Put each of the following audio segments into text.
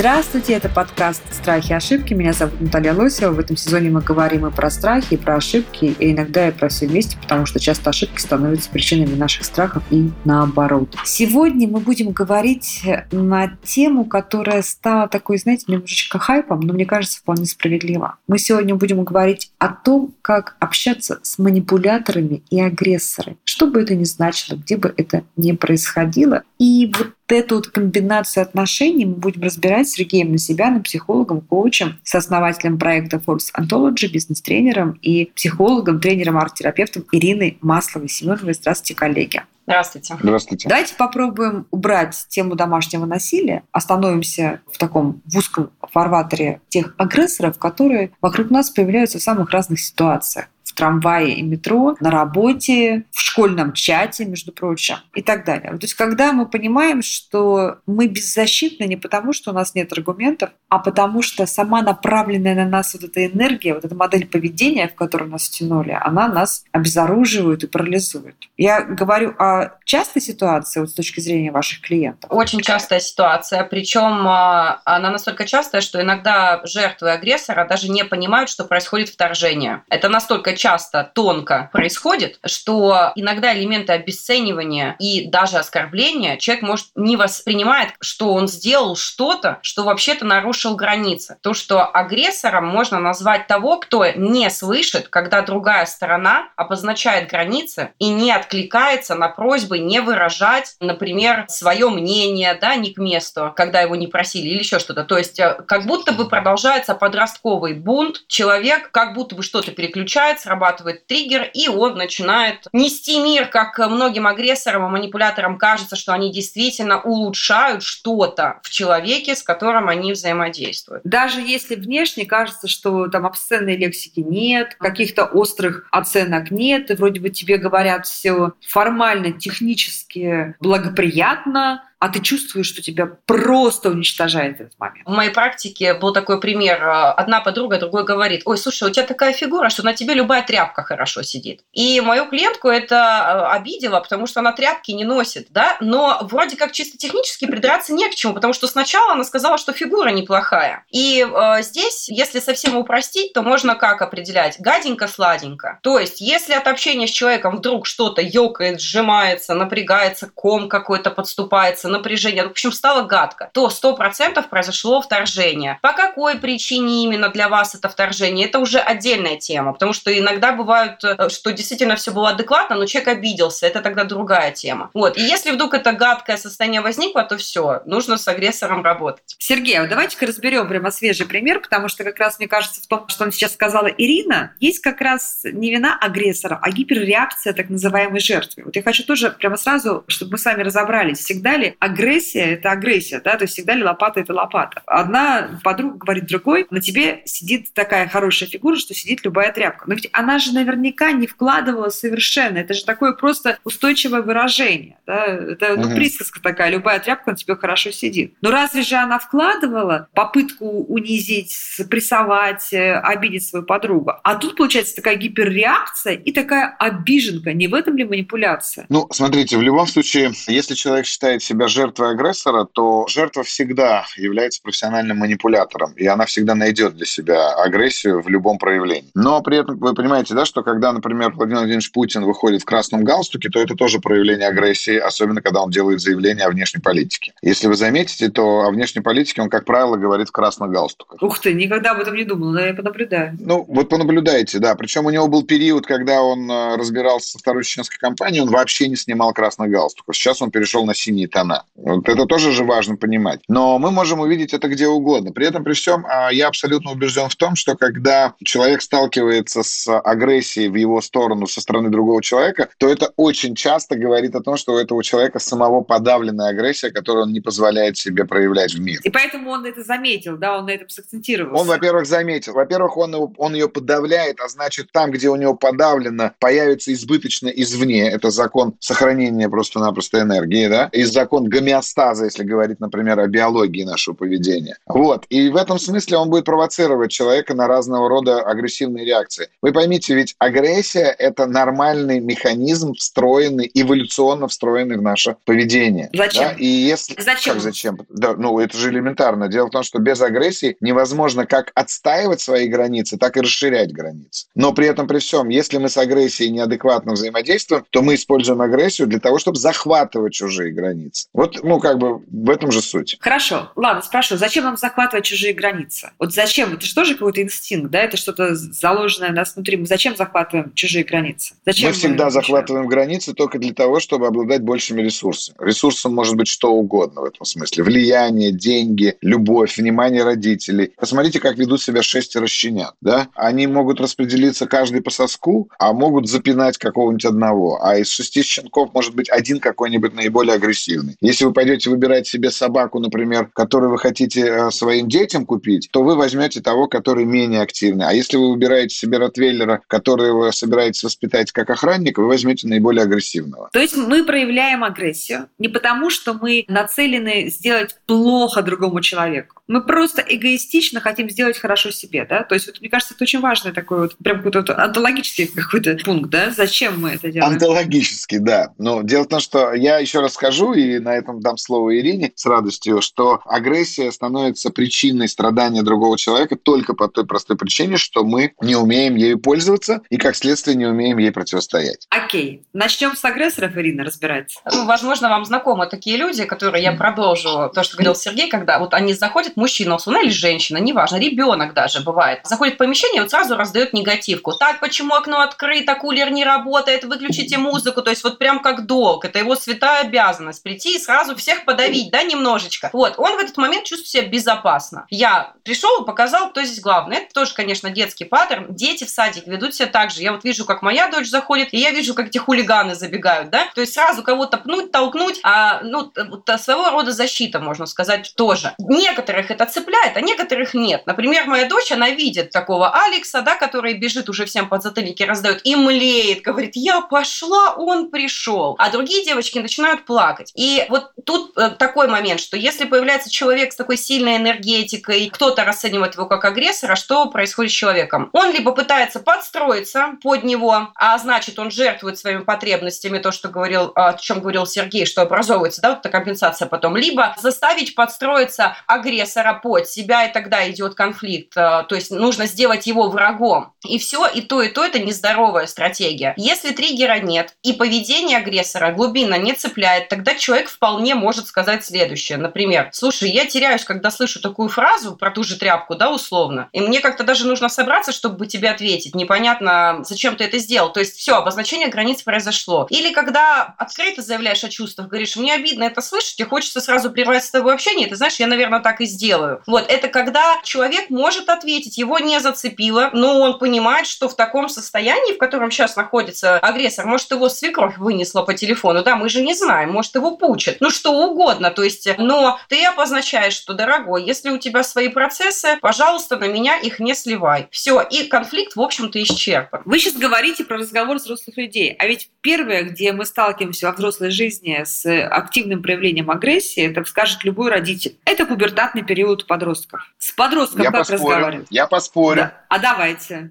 Здравствуйте, это подкаст «Страхи и ошибки». Меня зовут Наталья Лосева. В этом сезоне мы говорим и про страхи, и про ошибки, и иногда и про все вместе, потому что часто ошибки становятся причинами наших страхов и наоборот. Сегодня мы будем говорить на тему, которая стала такой, знаете, немножечко хайпом, но мне кажется, вполне справедливо. Мы сегодня будем говорить о том, как общаться с манипуляторами и агрессорами. Что бы это ни значило, где бы это ни происходило. И вот эту вот комбинацию отношений мы будем разбирать с Сергеем Насибяном, психологом, коучем, сооснователем проекта Force Ontology, бизнес-тренером и психологом, тренером, арт-терапевтом Ириной Масловой Семеновой. Здравствуйте, коллеги. Здравствуйте. Здравствуйте. Давайте попробуем убрать тему домашнего насилия, остановимся в таком в узком фарватере тех агрессоров, которые вокруг нас появляются в самых разных ситуациях в трамвае и метро, на работе, в школьном чате, между прочим, и так далее. То есть, когда мы понимаем, что мы беззащитны не потому, что у нас нет аргументов, а потому что сама направленная на нас вот эта энергия, вот эта модель поведения, в которую нас втянули, она нас обезоруживает и парализует. Я говорю о частой ситуации вот с точки зрения ваших клиентов. Очень частая ситуация, причем а, она настолько частая, что иногда жертвы агрессора даже не понимают, что происходит вторжение. Это настолько часто, тонко происходит, что иногда элементы обесценивания и даже оскорбления человек может не воспринимает, что он сделал что-то, что вообще-то нарушил границы. То, что агрессором можно назвать того, кто не слышит, когда другая сторона обозначает границы и не откликается на просьбы не выражать, например, свое мнение, да, не к месту, когда его не просили или еще что-то. То есть э, как будто бы продолжается подростковый бунт, человек как будто бы что-то переключает, срабатывает триггер, и он начинает нести мир, как многим агрессорам и манипуляторам кажется, что они действительно улучшают что-то в человеке, с которым они взаимодействуют. Даже если внешне кажется, что там обсценной лексики нет, каких-то острых оценок нет, и вроде бы тебе говорят все формально, технически благоприятно, а ты чувствуешь, что тебя просто уничтожает этот момент. В моей практике был такой пример. Одна подруга другой говорит, ой, слушай, у тебя такая фигура, что на тебе любая тряпка хорошо сидит. И мою клиентку это э, обидело, потому что она тряпки не носит, да, но вроде как чисто технически придраться не к чему, потому что сначала она сказала, что фигура неплохая. И э, здесь, если совсем упростить, то можно как определять? Гаденько-сладенько. То есть, если от общения с человеком вдруг что-то ёкает, сжимается, напрягается, ком какой-то подступается, напряжение, в общем, стало гадко, то 100% произошло вторжение. По какой причине именно для вас это вторжение, это уже отдельная тема, потому что иногда бывает, э, что действительно все было адекватно, но человек обиделся, это тогда другая тема. Вот. И если вдруг это гадкое состояние возникло, то все, нужно с агрессором работать. Сергей, а давайте-ка разберем прямо свежий пример, потому что как раз мне кажется в том, что он сейчас сказала Ирина, есть как раз не вина агрессора, а гиперреакция так называемой жертвы. Вот я хочу тоже прямо сразу, чтобы мы с вами разобрались, всегда ли агрессия – это агрессия, да, то есть всегда ли лопата – это лопата. Одна подруга говорит другой, на тебе сидит такая хорошая фигура, что сидит любая тряпка. Но ведь она же наверняка не вкладывала совершенно. Это же такое просто устойчивое выражение. Да? Это ну, угу. присказка такая, любая тряпка на тебе хорошо сидит. Но разве же она вкладывала попытку унизить, прессовать, э, обидеть свою подругу? А тут получается такая гиперреакция и такая обиженка. Не в этом ли манипуляция? Ну, смотрите, в любом случае, если человек считает себя жертвой агрессора, то жертва всегда является профессиональным манипулятором, и она всегда найдет для себя агрессию в любом проявлении. Но при этом вы понимаете, да, что когда, например, Владимир Владимирович Путин выходит в красном галстуке, то это тоже проявление агрессии, особенно когда он делает заявление о внешней политике. Если вы заметите, то о внешней политике он, как правило, говорит в красных галстуках. Ух ты, никогда об этом не думал, но я понаблюдаю. Ну, вот понаблюдаете, да. Причем у него был период, когда он э, разбирался со второй чеченской компанией, он вообще не снимал красных галстуков. Сейчас он перешел на синие тона. Вот это тоже же важно понимать. Но мы можем увидеть это где угодно. При этом, при всем, а, я абсолютно убежден в том, что когда человек сталкивается с агрессией в его сторону со стороны другого человека, то это очень часто говорит о том, что у этого человека самого подавленная агрессия, которую он не позволяет себе проявлять в мир. И поэтому он это заметил, да, он на этом сакцентировался. Он, во-первых, заметил. Во-первых, он, он ее подавляет, а значит, там, где у него подавлено, появится избыточно извне. Это закон сохранения просто-напросто энергии, да, и закон гомеостаза, если говорить, например, о биологии нашего поведения. Вот. И в этом смысле он будет провоцировать человека на разного рода агрессивные реакции. Вы поймите, ведь агрессия – это нормальный механизм, встроенный, эволюционно встроенный в наше поведение. Зачем? Да? И если... Зачем? Как зачем? Да, ну, это же элементарно. Дело в том, что без агрессии невозможно как отстаивать свои границы, так и расширять границы. Но при этом, при всем, если мы с агрессией неадекватно взаимодействуем, то мы используем агрессию для того, чтобы захватывать чужие границы. Вот, ну, как бы в этом же суть. Хорошо. Ладно, спрашиваю, зачем нам захватывать чужие границы? Вот зачем? Это же тоже какой-то инстинкт, да? Это что-то заложенное у нас внутри. Мы зачем захватываем чужие границы? Зачем мы всегда начинаем? захватываем границы только для того, чтобы обладать большими ресурсами. Ресурсом может быть что угодно в этом смысле. Влияние, деньги, любовь, внимание родителей. Посмотрите, как ведут себя шестеро щенят. Да? Они могут распределиться каждый по соску, а могут запинать какого-нибудь одного. А из шести щенков может быть один какой-нибудь наиболее агрессивный. Если вы пойдете выбирать себе собаку, например, которую вы хотите э, своим детям купить, то вы возьмете того, который менее активный. А если вы выбираете себе ротвейлера, который вы собираетесь воспитать как охранник, вы возьмете наиболее агрессивного. То есть мы проявляем агрессию не потому, что мы нацелены сделать плохо другому человеку. Мы просто эгоистично хотим сделать хорошо себе, да? То есть, вот, мне кажется, это очень важный такой вот, прям какой-то вот онтологический какой-то пункт, да? Зачем мы это делаем? Онтологически, да. Но дело в том, что я еще раз скажу, и на этом дам слово Ирине с радостью, что агрессия становится причиной страдания другого человека только по той простой причине, что мы не умеем ею пользоваться и, как следствие, не умеем ей противостоять. Окей. Начнем с агрессоров, Ирина, разбираться. Ну, возможно, вам знакомы такие люди, которые я продолжу то, что говорил Сергей, когда вот они заходят, мужчина, условно, или женщина, неважно, ребенок даже бывает, заходит в помещение, вот сразу раздает негативку. Так, почему окно открыто, кулер не работает, выключите музыку. То есть вот прям как долг. Это его святая обязанность прийти и сразу всех подавить, да, немножечко. Вот, он в этот момент чувствует себя безопасно. Я пришел показал, кто здесь главный. Это тоже, конечно, детский паттерн. Дети в садик ведут себя так же. Я вот вижу, как моя дочь заходит, и я вижу, как эти хулиганы забегают, да. То есть сразу кого-то пнуть, толкнуть, а, ну, вот, своего рода защита, можно сказать, тоже. Некоторых это цепляет, а некоторых нет. Например, моя дочь, она видит такого Алекса, да, который бежит уже всем под затыльники раздает и млеет, говорит, я пошла, он пришел. А другие девочки начинают плакать. И вот тут э, такой момент, что если появляется человек с такой сильной энергетикой, кто-то расценивает его как агрессора, что происходит с человеком? Он либо пытается подстроиться под него, а значит, он жертвует своими потребностями, то, что говорил, о чем говорил Сергей, что образовывается, да, вот эта компенсация потом, либо заставить подстроиться агрессора под себя, и тогда идет конфликт. Э, то есть нужно сделать его врагом. И все, и то, и то это нездоровая стратегия. Если триггера нет, и поведение агрессора глубинно не цепляет, тогда человек вполне может сказать следующее. Например, слушай, я теряюсь, когда слышу такую фразу про ту же тряпку, да, условно, и мне как-то даже нужно собраться, чтобы тебе ответить. Непонятно, зачем ты это сделал. То есть все, обозначение границ произошло. Или когда открыто заявляешь о чувствах, говоришь, мне обидно это слышать, и хочется сразу прервать с тобой общение, ты знаешь, я, наверное, так и сделаю. Вот, это когда человек может ответить, его не зацепило, но он понимает, что в таком состоянии, в котором сейчас находится агрессор, может, его свекровь вынесла по телефону, да, мы же не знаем, может, его пучат, ну, что угодно, то есть, но ты обозначаешь, что, дорогой, если у тебя свои процессы, пожалуйста, на меня их не сливай. Все, и конфликт, в общем-то, исчерпан. Вы сейчас говорите про разговор взрослых людей, а ведь первое, где мы сталкиваемся во взрослой жизни с активным проявлением агрессии, это скажет любой родитель. Это пубертатный период подростков. С подростком Я как поспорю. разговаривать? Я поспорю. Да. А давайте.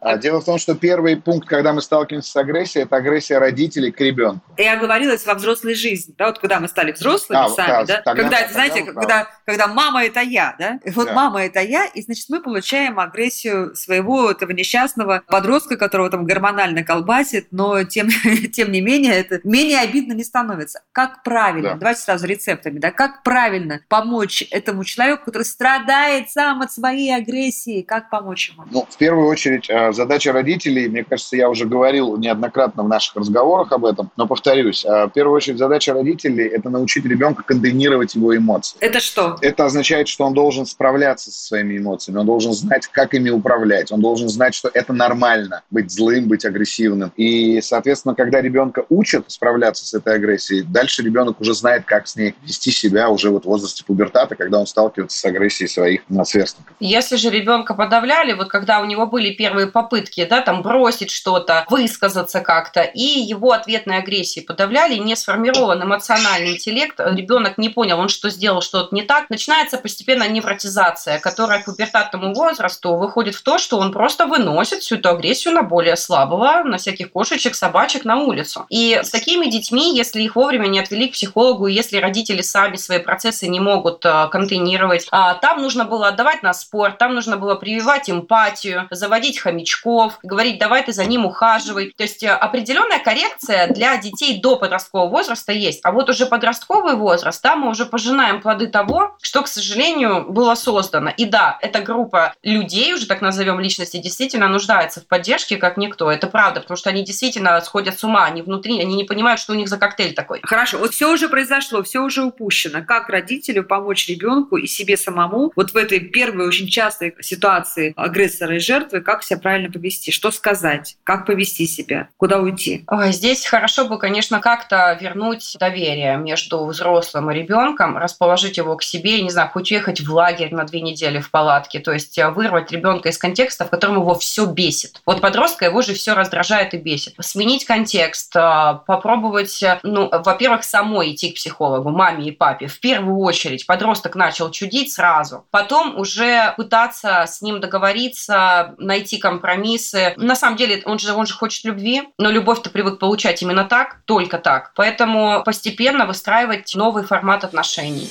А Дело в том, что первый пункт, когда мы сталкиваемся с агрессией, это агрессия родителей к ребенку. Я говорилась во взрослой жизни, да, вот когда мы стали взрослыми А, сами, да, да, тогда- когда, тогда знаете, вы когда, когда мама это я, да, вот Да. мама это я, и значит мы получаем агрессию своего этого несчастного подростка, которого там гормонально колбасит, но тем, тем не менее это менее обидно не становится. Как правильно, Да. давайте сразу рецептами, да, как правильно помочь этому человеку, который страдает сам от своей агрессии, как помочь ему? Ну, в первую очередь, э, задача родителей, мне кажется, я уже говорил неоднократно в наших разговорах об этом, но повторюсь, э, в первую очередь задача родителей – это научить ребенка контейнировать его эмоции. Это что? Это означает, что он должен справляться со своими эмоциями, он должен знать, как ими управлять, он должен знать, что это нормально быть злым, быть агрессивным. И, соответственно, когда ребенка учат справляться с этой агрессией, дальше ребенок уже знает, как с ней вести себя уже вот в возрасте пубертата, когда он сталкивается с агрессией своих сверстников. Если же ребенка подавляли, вот когда у него были первые попытки, да, там бросить что-то, высказаться как-то, и его ответной агрессией подавляли не сформированным эмоциональный интеллект, ребенок не понял, он что сделал, что-то не так, начинается постепенно невротизация, которая к пубертатному возрасту выходит в то, что он просто выносит всю эту агрессию на более слабого, на всяких кошечек, собачек на улицу. И с такими детьми, если их вовремя не отвели к психологу, если родители сами свои процессы не могут э, контейнировать, а, там нужно было отдавать на спорт, там нужно было прививать эмпатию, заводить хомячков, говорить, давай ты за ним ухаживай. То есть э, определенная коррекция для детей до подросткового возраста есть. А вот уже подростковый возраст, там мы уже пожинаем плоды того, что, к сожалению, было создано. И да, эта группа людей, уже так назовем личности, действительно нуждается в поддержке, как никто. Это правда, потому что они действительно сходят с ума, они внутри, они не понимают, что у них за коктейль такой. Хорошо, вот все уже произошло, все уже упущено. Как родителю помочь ребенку и себе самому вот в этой первой очень частой ситуации агрессора и жертвы, как себя правильно повести, что сказать, как повести себя, куда уйти? Ой, здесь хорошо бы, конечно, как-то вернуть доверие между взрослым и ребенком, расположить его к себе, не знаю, хоть уехать в лагерь на две недели в палатке, то есть э, вырвать ребенка из контекста, в котором его все бесит. Вот подростка его же все раздражает и бесит. Сменить контекст, э, попробовать, э, ну, во-первых, самой идти к психологу, маме и папе. В первую очередь подросток начал чудить сразу. Потом уже пытаться с ним договориться, найти компромиссы. На самом деле он же, он же хочет любви, но любовь-то привык получать именно так, только так. Поэтому постепенно выстраивать новый формат отношений.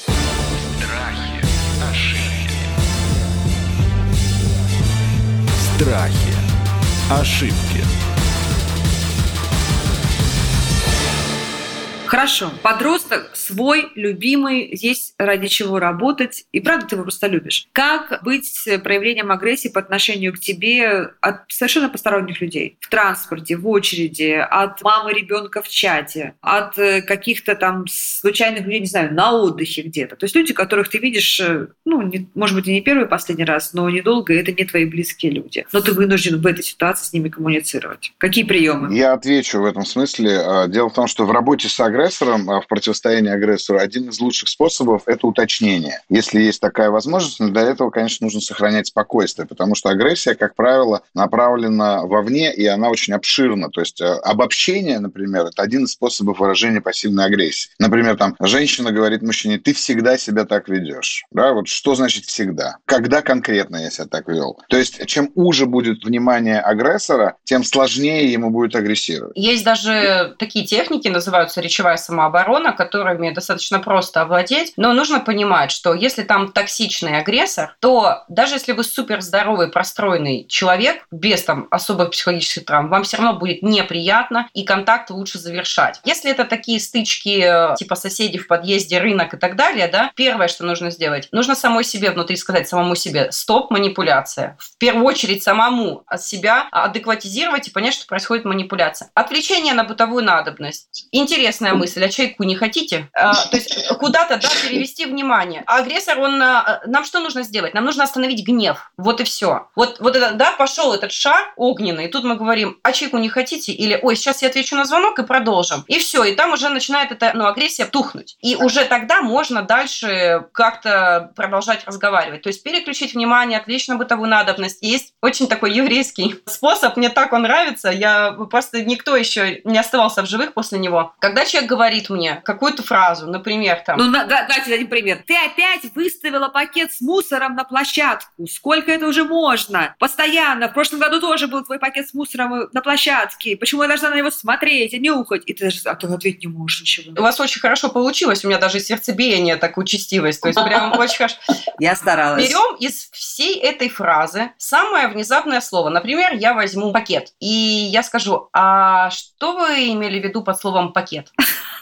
Страхи, ошибки. Страхи. Ошибки. Хорошо. Подросток свой, любимый, есть ради чего работать. И правда, ты его просто любишь. Как быть проявлением агрессии по отношению к тебе от совершенно посторонних людей? В транспорте, в очереди, от мамы ребенка в чате, от э, каких-то там случайных людей, не знаю, на отдыхе где-то. То есть люди, которых ты видишь, э, ну, не, может быть, и не первый и последний раз, но недолго, это не твои близкие люди. Но ты вынужден в этой ситуации с ними коммуницировать. Какие приемы? Я отвечу в этом смысле. А, Дело в том, что в работе с агрессором, а, в противостоянии агрессору, один из лучших способов – это уточнение. Если есть такая возможность, но для этого, конечно, нужно сохранять спокойствие, потому что агрессия, как правило, направлена вовне, и она очень обширна. То есть э, обобщение, например, это один из способов выражения пассивной агрессии. Например, там женщина говорит мужчине, ты всегда себя так ведешь. Да, вот что значит всегда? Когда конкретно я себя так вел? То есть чем уже будет внимание агрессора, тем сложнее ему будет агрессировать. Есть даже такие техники, называются речевая самооборона, которыми достаточно просто овладеть. Но нужно понимать, что если там токсичный агрессор, то даже если вы супер здоровый, простроенный человек, без там особых психологических травм, вам все равно будет неприятно, и контакт лучше завершать. Если это такие стычки э, типа соседей в подъезде, рынок и так далее, да, первое, что нужно сделать, нужно самой себе внутри сказать, самому себе, стоп, манипуляция. В первую очередь самому от себя адекватизировать и понять, что происходит манипуляция. Отвлечение на бытовую надобность. Интересная мысль, а чайку не хотите? А, то есть куда-то, да, перевести внимание. А агрессор, он, а, нам что нужно сделать? Нам нужно остановить гнев. Вот и все. Вот, вот это, да, пошел этот шар огненный, и тут мы говорим, а чайку не хотите? Или, ой, сейчас я отвечу на звонок и продолжим. И все, и там уже начинает эта, ну, агрессия тухнуть. И уже тогда можно дальше как-то продолжать разговаривать. То есть переключить внимание, отвлечь на бытовую надобность. Есть очень такой еврейский способ, мне так он нравится, я просто никто еще не оставался в живых после него. Когда человек говорит мне какую-то фразу, например, там... Ну, на, да, дайте один пример. Ты опять выставила пакет с мусором на площадку. Сколько это уже можно? Постоянно. В прошлом году тоже был твой пакет с мусором на площадке. Почему я должна на него смотреть и нюхать? И ты даже а ты ответить не можешь ничего. У вас очень хорошо получилось, у меня даже сердцебиение так участилось, то есть прям очень хорошо. Я старалась. Берем из всей этой фразы самое внезапное слово. Например, я возьму пакет, и я скажу, а что вы имели в виду под словом пакет?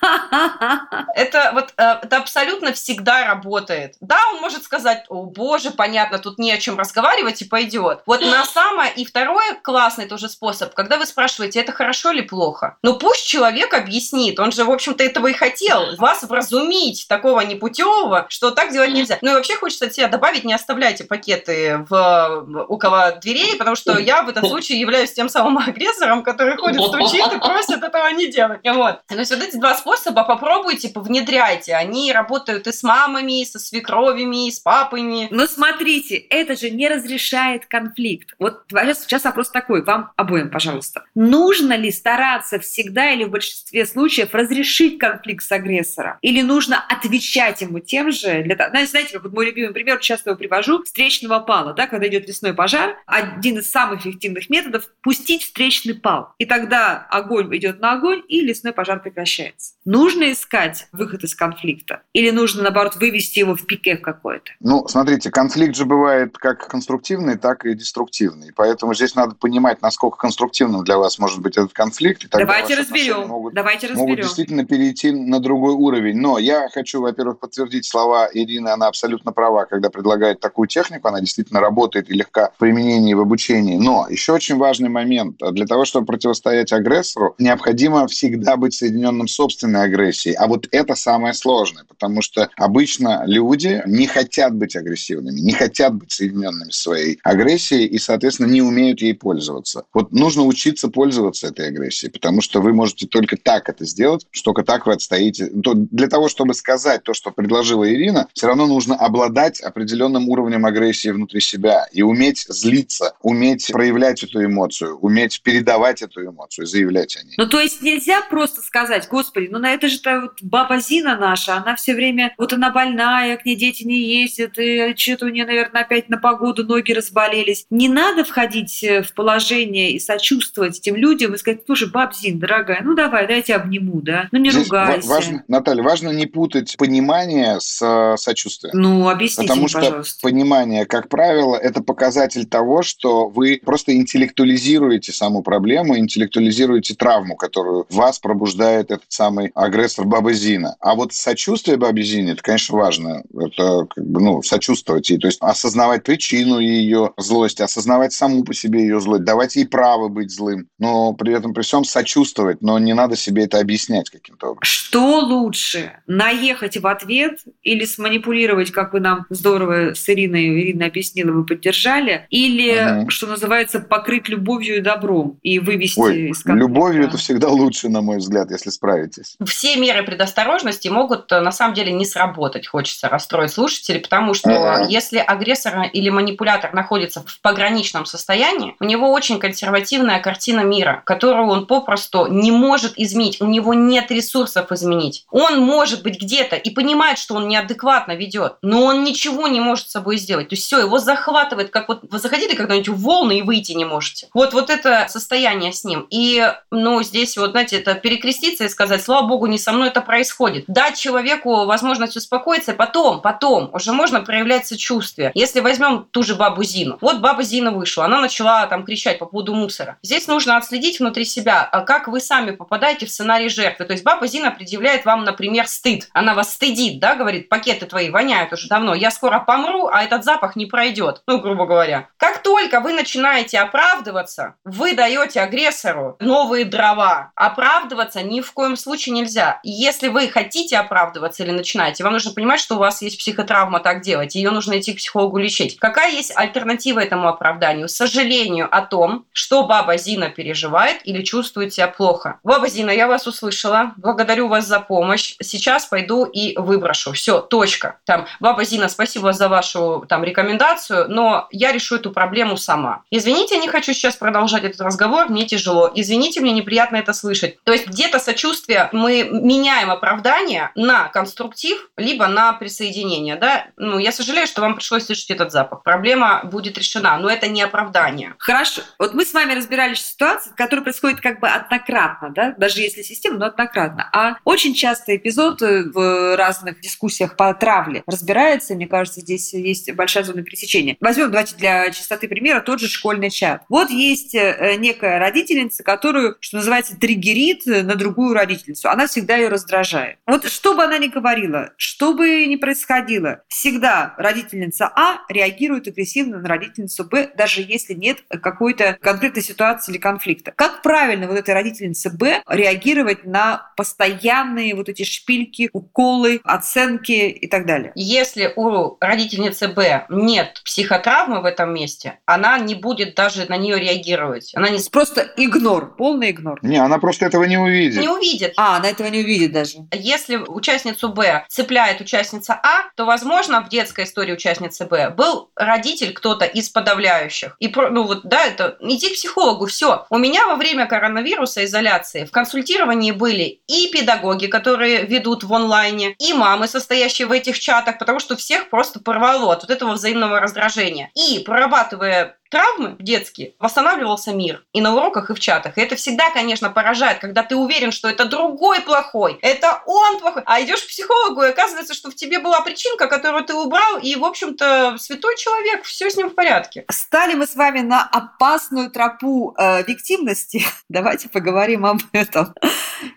Это вот э, это абсолютно всегда работает. Да, он может сказать, о боже, понятно, тут не о чем разговаривать и пойдет. Вот на самое и второе классный тоже способ, когда вы спрашиваете, это хорошо или плохо. Ну пусть человек объяснит, он же, в общем-то, этого и хотел. Вас вразумить такого непутевого, что так делать нельзя. Ну и вообще хочется от себя добавить, не оставляйте пакеты в, около дверей, потому что я в этом случае являюсь тем самым агрессором, который ходит, стучит и просит этого не делать. Вот. То есть вот эти два способа попробуйте, повнедряйте. Они работают и с мамами, и со свекровями, и с папами. Но смотрите, это же не разрешает конфликт. Вот сейчас вопрос такой, вам обоим, пожалуйста. Нужно ли стараться всегда или в большинстве случаев разрешить конфликт с агрессором? Или нужно отвечать ему тем же? Для... Знаете, вот мой любимый пример, часто его привожу, встречного пала, да, когда идет лесной пожар, один из самых эффективных методов – пустить встречный пал. И тогда огонь идет на огонь, и лесной пожар прекращается. Нужно искать выход из конфликта? Или нужно, наоборот, вывести его в пике какой-то? Ну, смотрите, конфликт же бывает как конструктивный, так и деструктивный. Поэтому здесь надо понимать, насколько конструктивным для вас может быть этот конфликт. И Давайте разберем. Могут, Давайте разберем. могут действительно перейти на другой уровень. Но я хочу, во-первых, подтвердить слова Ирины. Она абсолютно права, когда предлагает такую технику. Она действительно работает и легка в применении в обучении. Но еще очень важный момент. Для того, чтобы противостоять агрессору, необходимо всегда быть соединенным собственной агрессией. А вот это самое сложное, потому что обычно люди не хотят быть агрессивными, не хотят быть соединенными своей агрессией и, соответственно, не умеют ей пользоваться. Вот нужно учиться пользоваться этой агрессией, потому что вы можете только так это сделать, только так вы отстоите. То для того, чтобы сказать то, что предложила Ирина, все равно нужно обладать определенным уровнем агрессии внутри себя и уметь злиться, уметь проявлять эту эмоцию, уметь передавать эту эмоцию, заявлять о ней. Ну, то есть нельзя просто сказать, ну на это же -то вот баба Зина наша, она все время, вот она больная, к ней дети не ездят, и что-то у нее, наверное, опять на погоду ноги разболелись. Не надо входить э, в положение и сочувствовать этим людям и сказать, слушай, баб Зин, дорогая, ну давай, дайте обниму, да, ну не Здесь ругайся. Важно, Наталья, важно не путать понимание с э, сочувствием. Ну, объясните Потому мне, что пожалуйста. понимание, как правило, это показатель того, что вы просто интеллектуализируете саму проблему, интеллектуализируете травму, которую вас пробуждает этот самый агрессор Баба Зина. А вот сочувствие Бабе Зине, это, конечно, важно. Это как бы, ну, сочувствовать ей, то есть осознавать причину ее злости, осознавать саму по себе ее злость, давать ей право быть злым, но при этом при всем сочувствовать, но не надо себе это объяснять каким-то образом. Что лучше, наехать в ответ или сманипулировать, как вы нам здорово с Ириной, Ирина объяснила, вы поддержали, или, Мгм. что называется, покрыть любовью и добром и вывести Ой, из конфликта? любовью это всегда лучше, на мой взгляд, если справитесь. Все меры предосторожности могут э, на самом деле не сработать, хочется расстроить слушателей, потому что Ага. если агрессор или манипулятор находится в пограничном состоянии, у него очень консервативная картина мира, которую он попросту не может изменить, у него нет ресурсов изменить. Он может быть где-то и понимает, что он неадекватно ведет, но он ничего не может с собой сделать. То есть все, его захватывает, как вот вы заходили когда-нибудь в волны и выйти не можете. Вот, вот это состояние с ним. И, ну, здесь вот, знаете, это перекреститься и сказать, слава богу, не со мной это происходит. Дать человеку возможность успокоиться, потом, потом уже можно проявлять сочувствие. Если возьмем ту же бабу Зину. Вот баба Зина вышла, она начала там кричать по поводу мусора. Здесь нужно отследить внутри себя, а как вы сами попадаете в сценарий жертвы. То есть баба Зина предъявляет вам, например, стыд. Она вас стыдит, да, говорит, пакеты твои воняют уже давно, я скоро помру, а этот запах не пройдет. Ну, грубо говоря. Как только вы начинаете оправдываться, вы даете агрессору новые дрова. Оправдываться ни в коем нельзя. И Если вы хотите оправдываться или начинаете, вам нужно понимать, что у вас есть психотравма так делать. Ее нужно идти к психологу лечить. Какая есть альтернатива этому оправданию? Сожалению о том, что баба Зина переживает или чувствует себя плохо. Баба Зина, я вас услышала. Благодарю вас за помощь. Сейчас пойду и выброшу. Все, точка. Там, баба Зина, спасибо за вашу там рекомендацию, но я решу эту проблему сама. Извините, я не хочу сейчас продолжать этот разговор, мне тяжело. Извините, мне неприятно это слышать. То есть где-то сочувствие мы меняем оправдание на конструктив, либо на присоединение. Да? Ну, я сожалею, что вам пришлось слышать этот запах. Проблема будет решена, но это не оправдание. Хорошо. Вот мы с вами разбирались в ситуации, которая происходит как бы однократно, да, даже если система, но однократно. А очень часто эпизод э, в разных дискуссиях по травле разбирается, мне кажется, здесь есть большая зона пересечения. Возьмем, давайте для чистоты примера, тот же школьный чат. Вот есть э, некая родительница, которую, что называется, триггерит э, на другую родительницу. Она всегда ее раздражает. Вот что бы она ни говорила, что бы ни происходило, всегда родительница А реагирует агрессивно на родительницу Б, даже если нет какой-то конкретной ситуации или конфликта. Как правильно вот этой родительнице Б реагировать на постоянные вот эти шпильки, уколы, оценки и так далее? Если у родительницы Б нет психотравмы в этом месте, она не будет даже на нее реагировать. Она не, Просто игнор, полный игнор. Не, она просто этого не увидит. не увидит. А, она этого не увидит даже. Если участницу Б цепляет участница А, то, возможно, в детской истории участницы Б был родитель кто-то из подавляющих. И, ну вот, да, это иди к психологу, все. У меня во время коронавируса изоляции в консультировании были и педагоги, которые ведут в онлайне, и мамы, состоящие в этих чатах, потому что всех просто порвало от вот этого взаимного раздражения. И прорабатывая травмы детские, восстанавливался мир и на уроках, и в чатах. И это всегда, конечно, поражает, когда ты уверен, что это другой плохой, это он плохой, а идешь к психологу, и оказывается, что в тебе была причинка, которую ты убрал, и, в общем-то, святой человек, все с ним в порядке. Стали мы с вами на опасную тропу э, виктивности. Давайте поговорим об этом.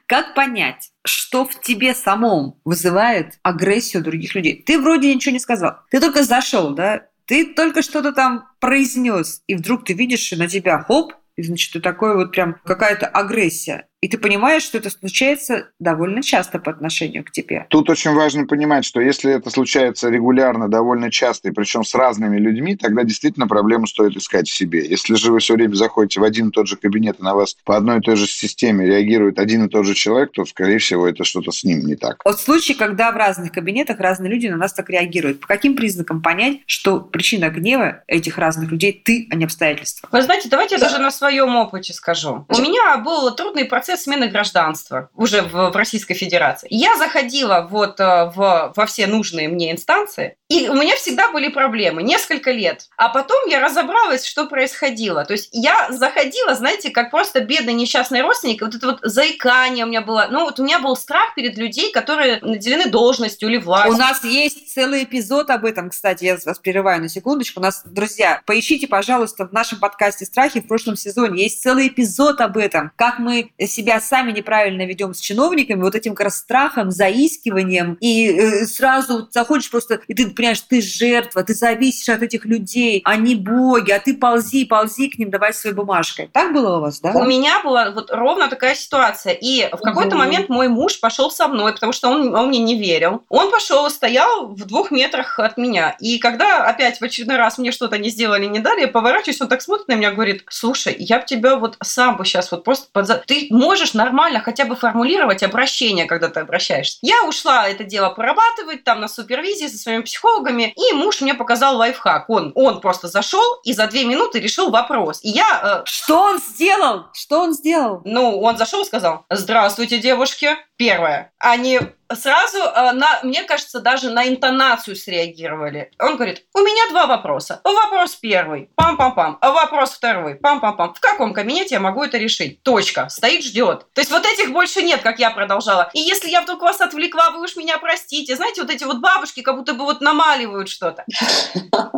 Как понять, что в тебе самом вызывает агрессию других людей? Ты вроде ничего не сказал. Ты только зашел, да? Ты только что-то там произнес, и вдруг ты видишь, и на тебя хоп, и, значит, ты такой вот прям какая-то агрессия. И ты понимаешь, что это случается довольно часто по отношению к тебе. Тут очень важно понимать, что если это случается регулярно, довольно часто, и причем с разными людьми, тогда действительно проблему стоит искать в себе. Если же вы все время заходите в один и тот же кабинет, и на вас по одной и той же системе реагирует один и тот же человек, то, скорее всего, это что-то с ним не так. Вот случаи, когда в разных кабинетах разные люди на нас так реагируют. По каким признакам понять, что причина гнева этих разных людей ты, а не обстоятельства? Вы знаете, давайте я даже на своем опыте скажу. У меня был трудный процесс процесс смены гражданства уже в, в Российской Федерации. Я заходила вот э, в, во все нужные мне инстанции, и у меня всегда были проблемы, несколько лет. А потом я разобралась, что происходило. То есть я заходила, знаете, как просто бедный несчастный родственник, вот это вот заикание у меня было. Ну вот у меня был страх перед людей, которые наделены должностью или властью. У нас есть целый эпизод об этом, кстати, я вас прерываю на секундочку. У нас, друзья, поищите, пожалуйста, в нашем подкасте «Страхи» в прошлом сезоне есть целый эпизод об этом, как мы себя сами неправильно ведем с чиновниками, вот этим как раз страхом, заискиванием, и э, сразу заходишь просто, и ты понимаешь, ты жертва, ты зависишь от этих людей, они боги, а ты ползи, ползи к ним, давай своей бумажкой. Так было у вас, да? У меня была вот ровно такая ситуация. И в какой-то угу. момент мой муж пошел со мной, потому что он, он мне не верил. Он пошел и стоял в двух метрах от меня. И когда опять в очередной раз мне что-то не сделали, не дали, я поворачиваюсь, он так смотрит на меня, говорит, слушай, я бы тебя вот сам бы сейчас вот просто подза... Ты можешь нормально хотя бы формулировать обращение, когда ты обращаешься. Я ушла это дело прорабатывать там на супервизии со своими психологами, и муж мне показал лайфхак. Он, он просто зашел и за две минуты решил вопрос. И я... Э... Что он сделал? Что он сделал? Ну, он зашел и сказал, здравствуйте, девушки. Первое. Они сразу, э, на, мне кажется, даже на интонацию среагировали. Он говорит, у меня два вопроса. Вопрос первый, пам-пам-пам. Вопрос второй, пам-пам-пам. В каком кабинете я могу это решить? Точка. Стоит, ждет. То есть вот этих больше нет, как я продолжала. И если я вдруг вас отвлекла, вы уж меня простите. Знаете, вот эти вот бабушки как будто бы вот намаливают что-то.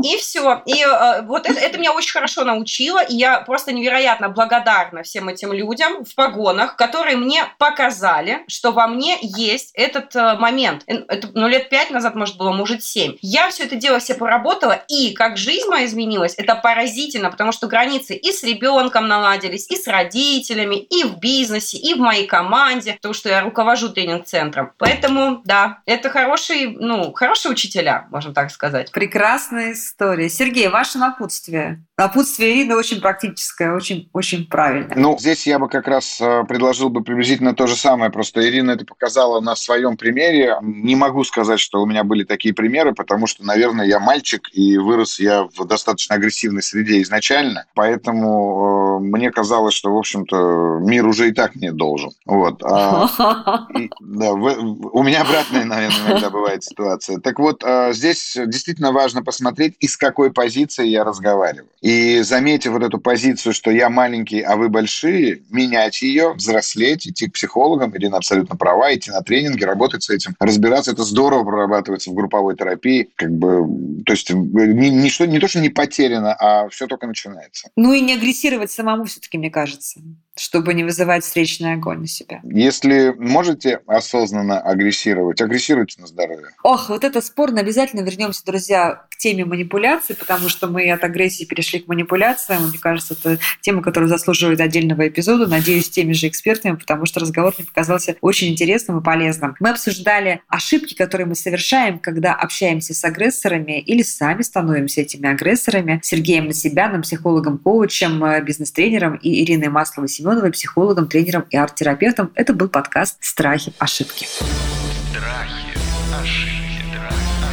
И все. И э, вот это, это меня очень хорошо научило. И я просто невероятно благодарна всем этим людям в погонах, которые мне показали, что во мне есть это этот э, момент. Это, ну, лет пять назад, может, было, может, семь. Я все это дело все поработала, и как жизнь моя изменилась, это поразительно, потому что границы и с ребенком наладились, и с родителями, и в бизнесе, и в моей команде, потому что я руковожу тренинг-центром. Поэтому, да, это хорошие, ну, хорошие учителя, можно так сказать. Прекрасная история. Сергей, ваше напутствие. Напутствие Ирины очень практическое, очень, очень правильное. Ну, здесь я бы как раз э, предложил бы приблизительно то же самое, просто Ирина это показала на своем своем примере не могу сказать, что у меня были такие примеры, потому что, наверное, я мальчик и вырос я в достаточно агрессивной среде изначально, поэтому э, мне казалось, что, в общем-то, мир уже и так мне должен. Вот. А, и, да, в, у меня обратная, наверное, иногда бывает ситуация. Так вот, э, здесь действительно важно посмотреть, из какой позиции я разговариваю. И заметив вот эту позицию, что я маленький, а вы большие, менять ее, взрослеть, идти к психологам, Ирина абсолютно права, идти на тренинги, работать с этим, разбираться. Это здорово прорабатывается в групповой терапии. Как бы, то есть не, не, что, не то, что не потеряно, а все только начинается. Ну и не агрессировать самому все-таки, мне кажется чтобы не вызывать встречный огонь на себя. Если можете осознанно агрессировать, агрессируйте на здоровье. Ох, вот это спорно. Обязательно вернемся, друзья, к теме манипуляций, потому что мы от агрессии перешли к манипуляциям. Мне кажется, это тема, которая заслуживает отдельного эпизода. Надеюсь, с теми же экспертами, потому что разговор мне показался очень интересным и полезным. Мы обсуждали ошибки, которые мы совершаем, когда общаемся с агрессорами или сами становимся этими агрессорами. Сергеем Насибяном, психологом-коучем, э, бизнес-тренером и Ириной Масловой-Семеновой, психологом, тренером и арт-терапевтом. Это был подкаст «Страхи, ошибки». Страхи, ошибки,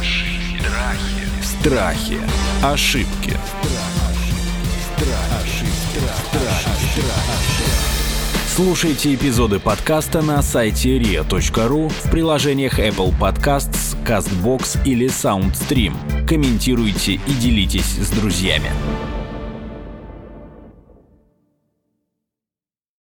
ошибки, Страхи. Ошибки. Слушайте эпизоды подкаста на сайте ria.ru в приложениях Apple Podcasts, CastBox или SoundStream. Комментируйте и делитесь с друзьями.